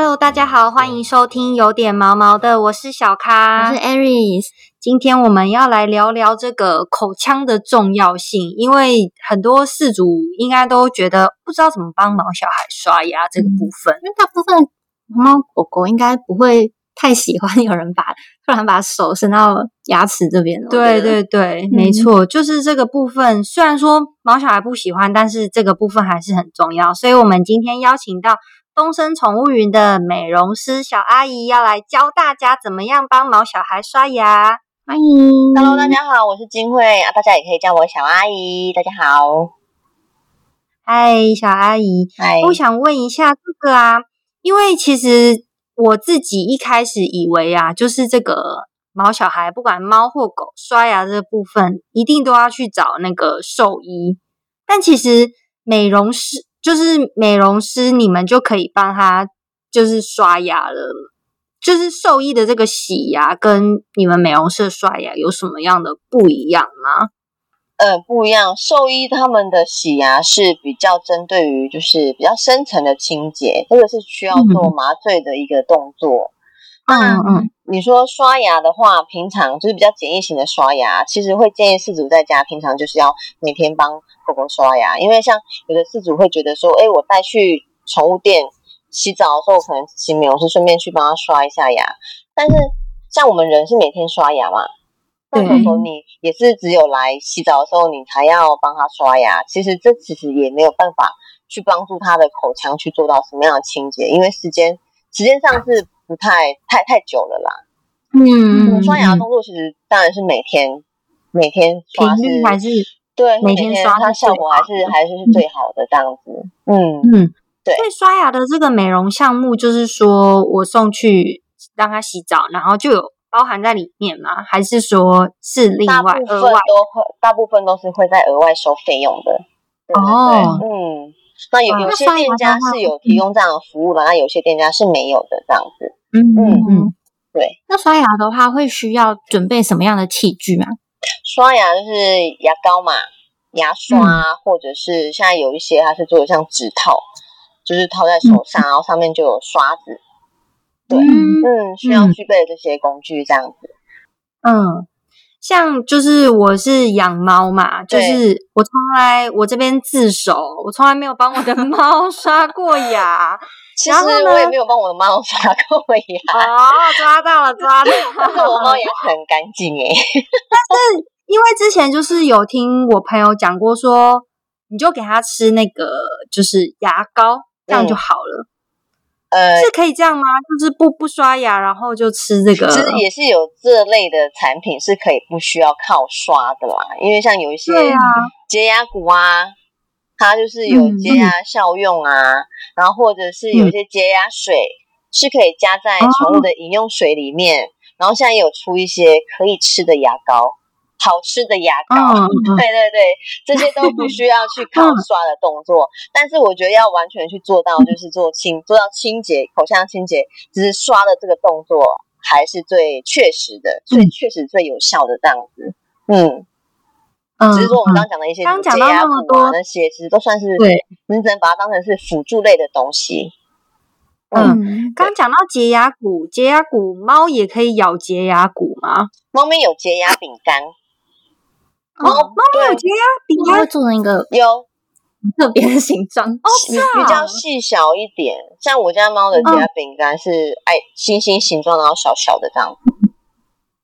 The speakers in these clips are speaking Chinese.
Hello，大家好，欢迎收听有点毛毛的，我是小咖，我是 Aries。今天我们要来聊聊这个口腔的重要性，因为很多饲主应该都觉得不知道怎么帮毛小孩刷牙这个部分，因为大部分猫狗狗应该不会太喜欢有人把突然把手伸到牙齿这边。对对对，没错，就是这个部分。虽然说毛小孩不喜欢，但是这个部分还是很重要，所以我们今天邀请到。东升宠物云的美容师小阿姨要来教大家怎么样帮毛小孩刷牙，欢迎！Hello，大家好，我是金慧啊，大家也可以叫我小阿姨。大家好，嗨，小阿姨，嗨，我想问一下这个啊，因为其实我自己一开始以为啊，就是这个毛小孩不管猫或狗刷牙这部分，一定都要去找那个兽医，但其实美容师。就是美容师，你们就可以帮他就是刷牙了。就是兽医的这个洗牙跟你们美容师刷牙有什么样的不一样吗？呃，不一样。兽医他们的洗牙是比较针对于就是比较深层的清洁，这个是需要做麻醉的一个动作。嗯嗯，你说刷牙的话，平常就是比较简易型的刷牙，其实会建议饲主在家平常就是要每天帮狗狗刷牙，因为像有的饲主会觉得说，哎，我带去宠物店洗澡的时候，可能请美容师顺便去帮他刷一下牙，但是像我们人是每天刷牙嘛，那狗狗你也是只有来洗澡的时候你才要帮他刷牙，其实这其实也没有办法去帮助他的口腔去做到什么样的清洁，因为时间时间上是。不太太太久了啦，嗯，刷牙动作其实当然是每天每天刷是还是对每天刷它效果还是还是是最好的这样子，嗯嗯，对。所以刷牙的这个美容项目，就是说我送去让他洗澡，然后就有包含在里面吗？还是说是另外额外都会大部分都是会在额外收费用的哦，嗯，那有有些店家是有提供这样的服务的，那有些店家是没有的这样子。嗯嗯嗯，对。那刷牙的话，会需要准备什么样的器具吗？刷牙就是牙膏嘛，牙刷，或者是现在有一些它是做的像指套，就是套在手上，然后上面就有刷子。对，嗯，需要具备这些工具这样子。嗯，像就是我是养猫嘛，就是我从来我这边自首，我从来没有帮我的 猫刷过牙。其实我也没有帮我的猫刷过牙哦，抓到了，抓到了。但是我猫也很干净诶。但是因为之前就是有听我朋友讲过，说你就给它吃那个就是牙膏，这样就好了。呃，是可以这样吗？就是不不刷牙，然后就吃这个？其实也是有这类的产品是可以不需要靠刷的啦，因为像有一些洁牙骨啊。它就是有洁牙效用啊，然后或者是有些洁牙水是可以加在宠物的饮用水里面，然后现在有出一些可以吃的牙膏，好吃的牙膏，对对对，这些都不需要去 靠刷的动作，但是我觉得要完全去做到就是做清 做到清洁口腔清洁，只是刷的这个动作还是最确实的，最确实最有效的这样子，嗯。只是说我们刚刚讲的一些刚讲到那么多那些，其实都算是对，你只能把它当成是辅助类的东西。嗯，刚讲到洁牙骨，洁牙骨猫也可以咬洁牙骨吗？猫咪有洁牙饼干，猫猫咪有洁牙饼干，会做成一个有特别的形状哦，比较细小一点。像我家猫的洁牙饼干是爱星星形状，然后小小的这样。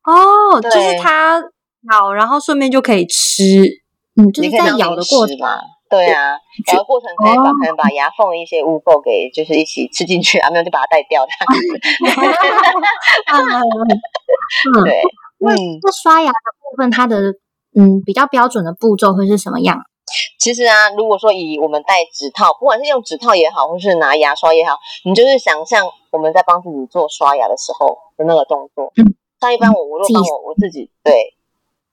哦，就是它。咬，然后顺便就可以吃，嗯，就是在咬的过程嘛，对啊，咬的过程可以把可能把牙缝的一些污垢给就是一起吃进去啊，没有就把它带掉它。对，嗯，那刷牙的部分，它的嗯比较标准的步骤会是什么样？其实啊，如果说以我们戴指套，不管是用指套也好，或是拿牙刷也好，你就是想象我们在帮自己做刷牙的时候的那个动作。像一般我我如果帮我我自己对。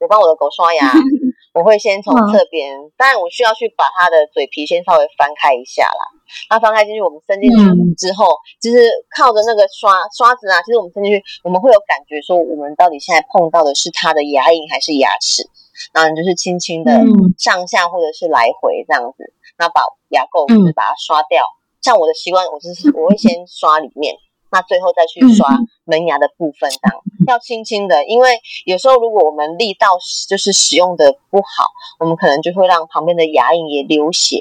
我帮我的狗刷牙，我会先从侧边，当然我需要去把它的嘴皮先稍微翻开一下啦。那翻开进去，我们伸进去之后，就是靠着那个刷刷子啊，其实我们伸进去，我们会有感觉说，我们到底现在碰到的是它的牙龈还是牙齿？然后你就是轻轻的上下或者是来回这样子，那把牙垢就是把它刷掉。像我的习惯，我就是我会先刷里面，那最后再去刷门牙的部分，这样要轻轻的，因为有时候如果我们力道就是使用的不好，我们可能就会让旁边的牙龈也流血，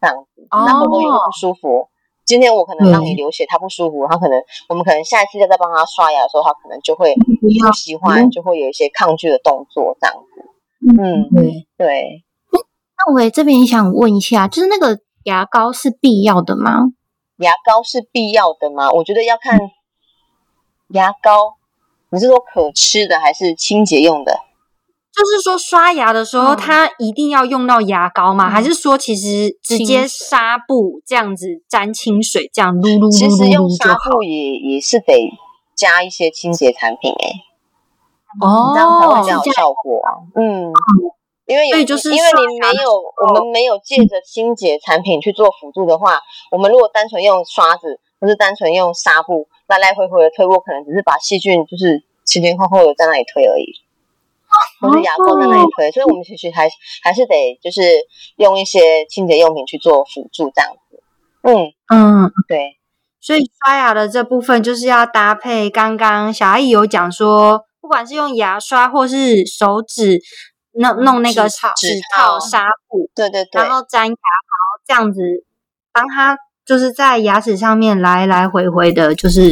这样子，那狗狗也会不舒服。今天我可能让你流血，它不舒服，它可能我们可能下一次再再帮它刷牙的时候，它可能就会不喜欢，就会有一些抗拒的动作这样子。嗯，对对。那我这边也想问一下，就是那个牙膏是必要的吗？牙膏是必要的吗？我觉得要看牙膏，你是说可吃的还是清洁用的？就是说刷牙的时候，它一定要用到牙膏吗？还是说其实直接纱布这样子沾清水，这样撸撸撸撸其实用纱布也也是得加一些清洁产品哎，哦，这样才会比较有效果啊。嗯，因为有就是因为你没有我们没有借着清洁产品去做辅助的话，我们如果单纯用刷子或是单纯用纱布来来回回的推，我可能只是把细菌就是前前后后的在那里推而已。或是牙膏在那里推，所以我们其实还还是得就是用一些清洁用品去做辅助这样子。嗯嗯，对。所以刷牙的这部分就是要搭配刚刚小阿姨有讲说，不管是用牙刷或是手指弄弄那个指套纱布，对对对，然后粘牙膏这样子，帮它就是在牙齿上面来来回回的，就是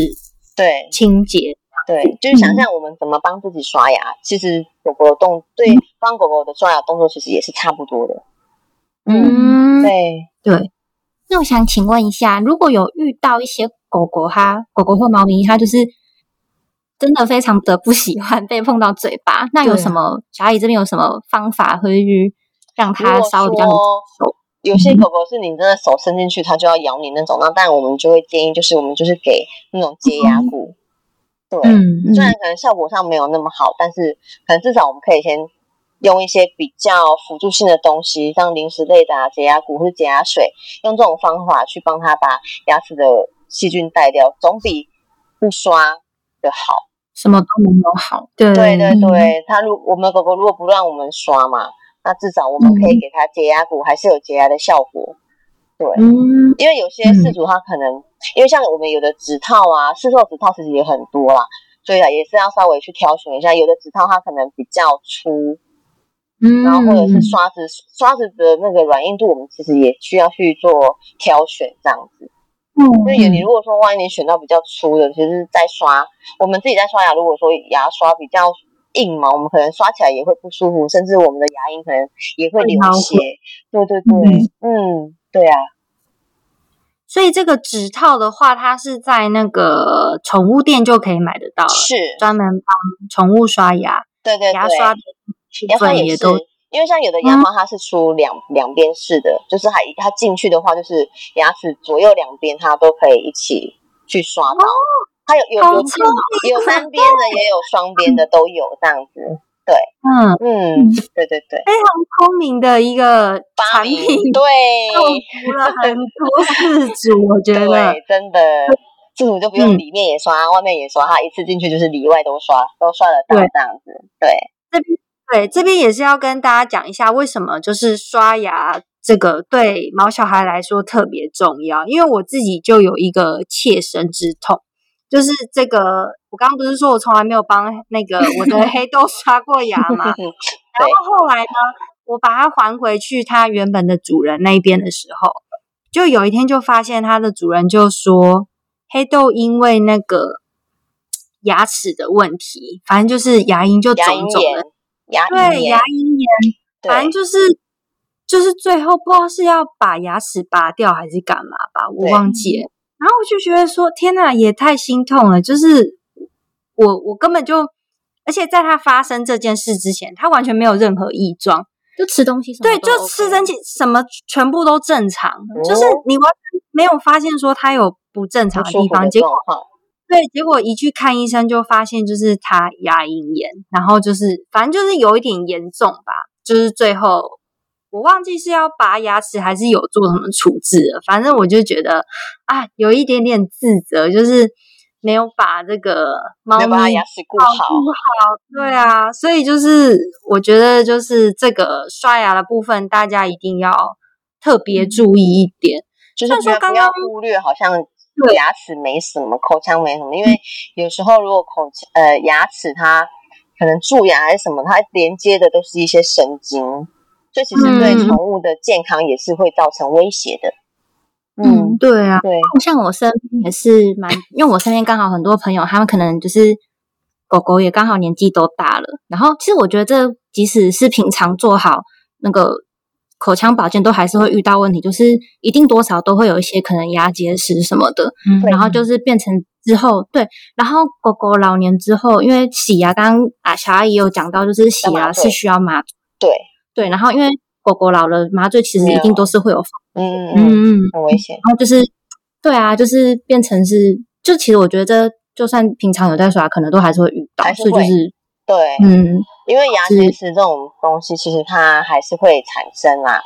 对清洁。对，就是想象我们怎么帮自己刷牙，其实狗狗的动对帮狗狗的刷牙动作其实也是差不多的。嗯，对对。那我想请问一下，如果有遇到一些狗狗，哈狗狗或猫咪，它就是真的非常的不喜欢被碰到嘴巴，那有什么小阿姨这边有什么方法会去让它稍微比较手？有些狗狗是你真的手伸进去，它就要咬你那种，那但我们就会建议，就是我们就是给那种洁牙骨。对，虽然可能效果上没有那么好，但是可能至少我们可以先用一些比较辅助性的东西，像零食类的啊、洁牙骨或者洁牙水，用这种方法去帮它把牙齿的细菌带掉，总比不刷的好。什么都没有好。对对对对，他如我们狗狗如果不让我们刷嘛，那至少我们可以给它解压骨，还是有解压的效果。对，因为有些饲主他可能，因为像我们有的指套啊，市售指套其实也很多啦，所以啊也是要稍微去挑选一下。有的指套它可能比较粗，嗯，然后或者是刷子刷子的那个软硬度，我们其实也需要去做挑选这样子。嗯，因为你如果说万一你选到比较粗的，其实在刷我们自己在刷牙，如果说牙刷比较硬嘛，我们可能刷起来也会不舒服，甚至我们的牙龈可能也会流血。对对对，嗯。对啊，所以这个指套的话，它是在那个宠物店就可以买得到，是专门帮宠物刷牙。对对对，牙刷的部分也都，因为像有的牙刷它是出两两边式的，就是它它进去的话，就是牙齿左右两边它都可以一起去刷到。它有有有有单边的，也有双边的，都有这样子。对，嗯嗯，对对对，非常聪明的一个产品，对，造福了很多 事主，我觉得真的，饲主就不用里面也刷，外面也刷，它一次进去就是里外都刷，都刷得到这样子。对，这边对这边也是要跟大家讲一下，为什么就是刷牙这个对毛小孩来说特别重要，因为我自己就有一个切身之痛。就是这个，我刚刚不是说我从来没有帮那个 我的黑豆刷过牙嘛？然后后来呢，我把它还回去它原本的主人那边的时候，就有一天就发现它的主人就说，黑豆因为那个牙齿的问题，反正就是牙龈就肿肿了，牙对牙龈炎，反正就是就是最后不知道是要把牙齿拔掉还是干嘛吧，我忘记了。然后我就觉得说，天哪，也太心痛了。就是我，我根本就，而且在他发生这件事之前，他完全没有任何异状，就吃东西什么，对，就吃东西什么全部都正常，就是你完全没有发现说他有不正常的地方。结果，对，结果一去看医生就发现就是他牙龈炎，然后就是反正就是有一点严重吧，就是最后。我忘记是要拔牙齿还是有做什么处置了，反正我就觉得啊，有一点点自责，就是没有把这个猫咪牙齿顾好。顾好，对啊，所以就是我觉得就是这个刷牙的部分，大家一定要特别注意一点。就是不要不要忽略，好像牙齿没什么，口腔没什么，因为有时候如果口腔呃牙齿它可能蛀牙还是什么，它连接的都是一些神经，所以其实对宠物的健康也是会造成威胁的。嗯，对啊，对，像我身边也是蛮，因为我身边刚好很多朋友，他们可能就是狗狗也刚好年纪都大了，然后其实我觉得这即使是平常做好那个口腔保健，都还是会遇到问题，就是一定多少都会有一些可能牙结石什么的，然后就是变成之后，对，然后狗狗老年之后，因为洗牙，刚刚啊小阿姨有讲到，就是洗牙是需要麻，对对，然后因为。狗狗老了，麻醉其实一定都是会有，嗯嗯嗯，很危险。然后就是，对啊，就是变成是，就其实我觉得，就算平常有在刷，可能都还是会遇到，所以就是对，嗯，因为牙结石这种东西，其实它还是会产生啦。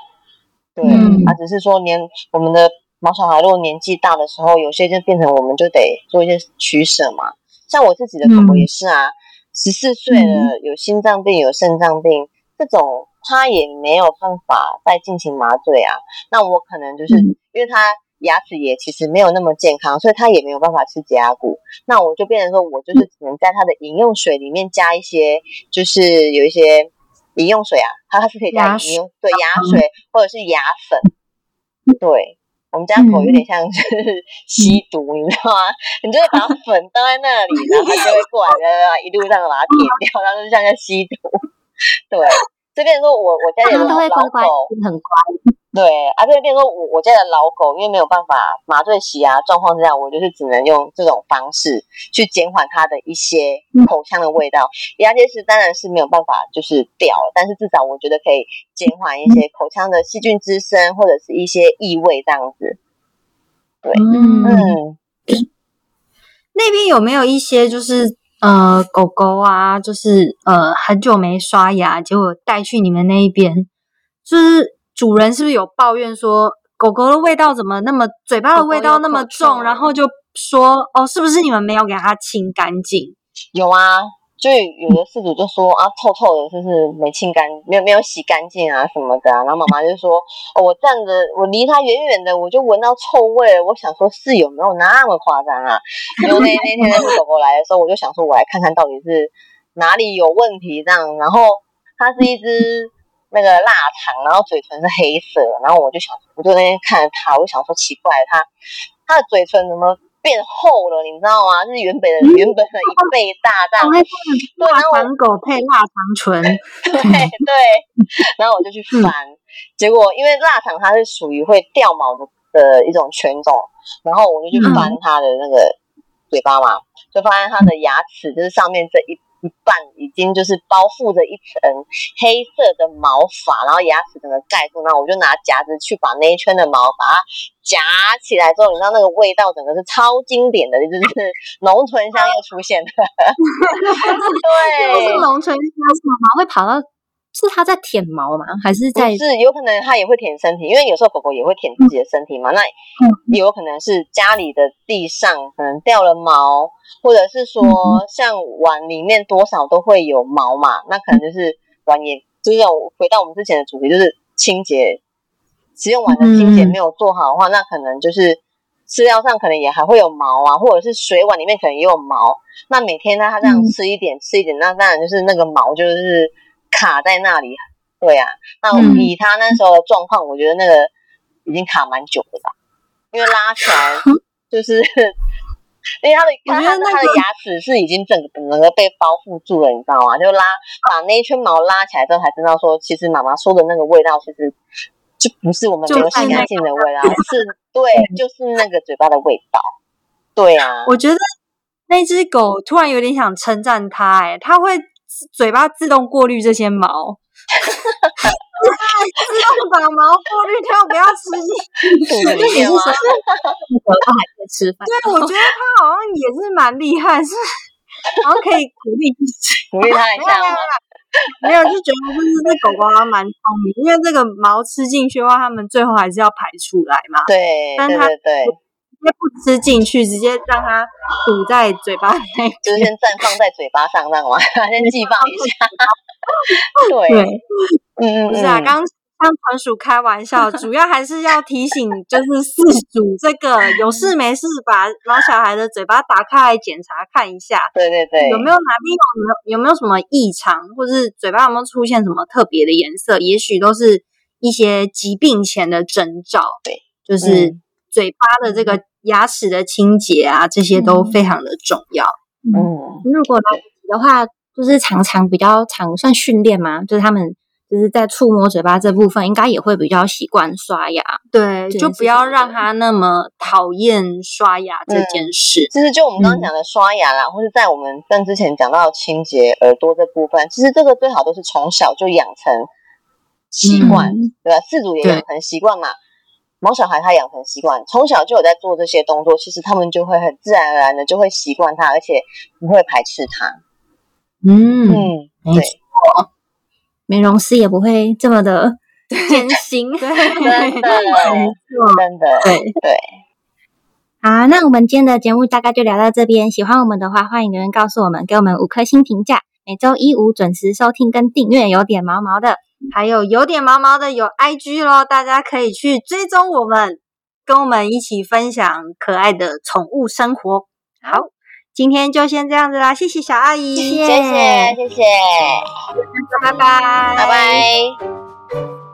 对，啊，只是说年我们的毛小孩如果年纪大的时候，有些就变成我们就得做一些取舍嘛。像我自己的狗狗也是啊，十四岁了，有心脏病，有肾脏病这种。它也没有办法再进行麻醉啊，那我可能就是因为他牙齿也其实没有那么健康，所以他也没有办法吃解牙骨。那我就变成说，我就是只能在他的饮用水里面加一些，就是有一些饮用水啊，它它是可以加饮用对牙水或者是牙粉。对我们家狗有点像是 吸毒，你知道吗？你就会把粉倒在那里，然后它就会过来，一路上把它舔掉，然后就像在吸毒。对。这边说，我我家的老狗很乖，对啊。这边说，我我家的老狗，因为没有办法麻醉洗牙状况之下，我就是只能用这种方式去减缓它的一些口腔的味道。牙结石当然是没有办法就是掉，但是至少我觉得可以减缓一些口腔的细菌滋生或者是一些异味这样子。对，嗯，那边有没有一些就是？呃，狗狗啊，就是呃，很久没刷牙，结果带去你们那一边，就是主人是不是有抱怨说狗狗的味道怎么那么嘴巴的味道那么重，然后就说哦，是不是你们没有给它清干净？有啊。就有的事主就说啊，臭臭的，就是没清干，没有没有洗干净啊什么的。然后妈妈就说，哦，我站着，我离它远远的，我就闻到臭味。我想说，是有没有那么夸张啊？因为那那天那只狗狗来的时候，我就想说，我来看看到底是哪里有问题这样。然后它是一只那个腊肠，然后嘴唇是黑色。然后我就想，我就那天看着他，我就想说，奇怪，他他的嘴唇怎么？变厚了，你知道吗？是原本的原本的一倍大，这样。对，然后狗配腊肠唇，对对。然后我就去翻，结果因为腊肠它是属于会掉毛的的一种犬种，然后我就去翻它的那个嘴巴嘛，就发现它的牙齿就是上面这一。一半已经就是包覆着一层黑色的毛发，然后牙齿整个盖住，然后我就拿夹子去把那一圈的毛把它夹起来之后，你知道那个味道整个是超经典的，就是 浓醇香又出现了。对，是浓醇香，毛会跑到。是它在舔毛吗？还是在？是有可能它也会舔身体，因为有时候狗狗也会舔自己的身体嘛。那有可能是家里的地上可能掉了毛，或者是说像碗里面多少都会有毛嘛。那可能就是碗也，就是回到我们之前的主题，就是清洁使用碗的清洁没有做好的话，那可能就是饲料上可能也还会有毛啊，或者是水碗里面可能也有毛。那每天呢，它这样吃一点吃一点，那当然就是那个毛就是。卡在那里，对啊，那以他那时候的状况，我觉得那个已经卡蛮久的吧，因为拉起来就是，因为他的他他他的牙齿是已经整个整个被包覆住了，你知道吗？就拉把那一圈毛拉起来之后，才知道说，其实妈妈说的那个味道，其实就不是我们没有洗干净的味道，是对，就是那个嘴巴的味道，对啊。我觉得那只狗突然有点想称赞它，哎，它会。嘴巴自动过滤这些毛，自动把毛过滤掉，不要吃进肚里面吗？它还在吃饭。对，我觉得它好像也是蛮厉害，是然后可以鼓励 鼓励它一下吗？没有，就觉得就是这狗狗还蛮聪明，因为这个毛吃进去的话，它们最后还是要排出来嘛。对，但是它对。不吃进去，直接让它堵在嘴巴内，就是先绽放在嘴巴上，让我？先寄放一下。对，嗯嗯，不是啊，刚刚纯属开玩笑，主要还是要提醒，就是饲主这个有事没事把老小孩的嘴巴打开来检查看一下，对对对，有没有哪边有有没有什么异常，或是嘴巴有没有出现什么特别的颜色，也许都是一些疾病前的征兆。对，就是嘴巴的这个牙齿的清洁啊，这些都非常的重要。嗯，如果来的话，就是常常比较常算训练嘛，就是他们。就是在触摸嘴巴这部分，应该也会比较习惯刷牙。对，就不要让他那么讨厌刷牙这件事。其实就我们刚刚讲的刷牙啦，或者在我们跟之前讲到清洁耳朵这部分，其实这个最好都是从小就养成习惯，对吧？自主也养成习惯嘛。毛小孩他养成习惯，从小就有在做这些动作，其实他们就会很自然而然的就会习惯它，而且不会排斥它。嗯嗯，没错。美容师也不会这么的艰辛，真的，真的，对对。好，那我们今天的节目大概就聊到这边。喜欢我们的话，欢迎留言告诉我们，给我们五颗星评价。每周一五准时收听跟订阅，有点毛毛的，还有有点毛毛的有 IG 咯，大家可以去追踪我们，跟我们一起分享可爱的宠物生活。好。今天就先这样子啦，谢谢小阿姨，谢谢谢谢，拜拜拜拜。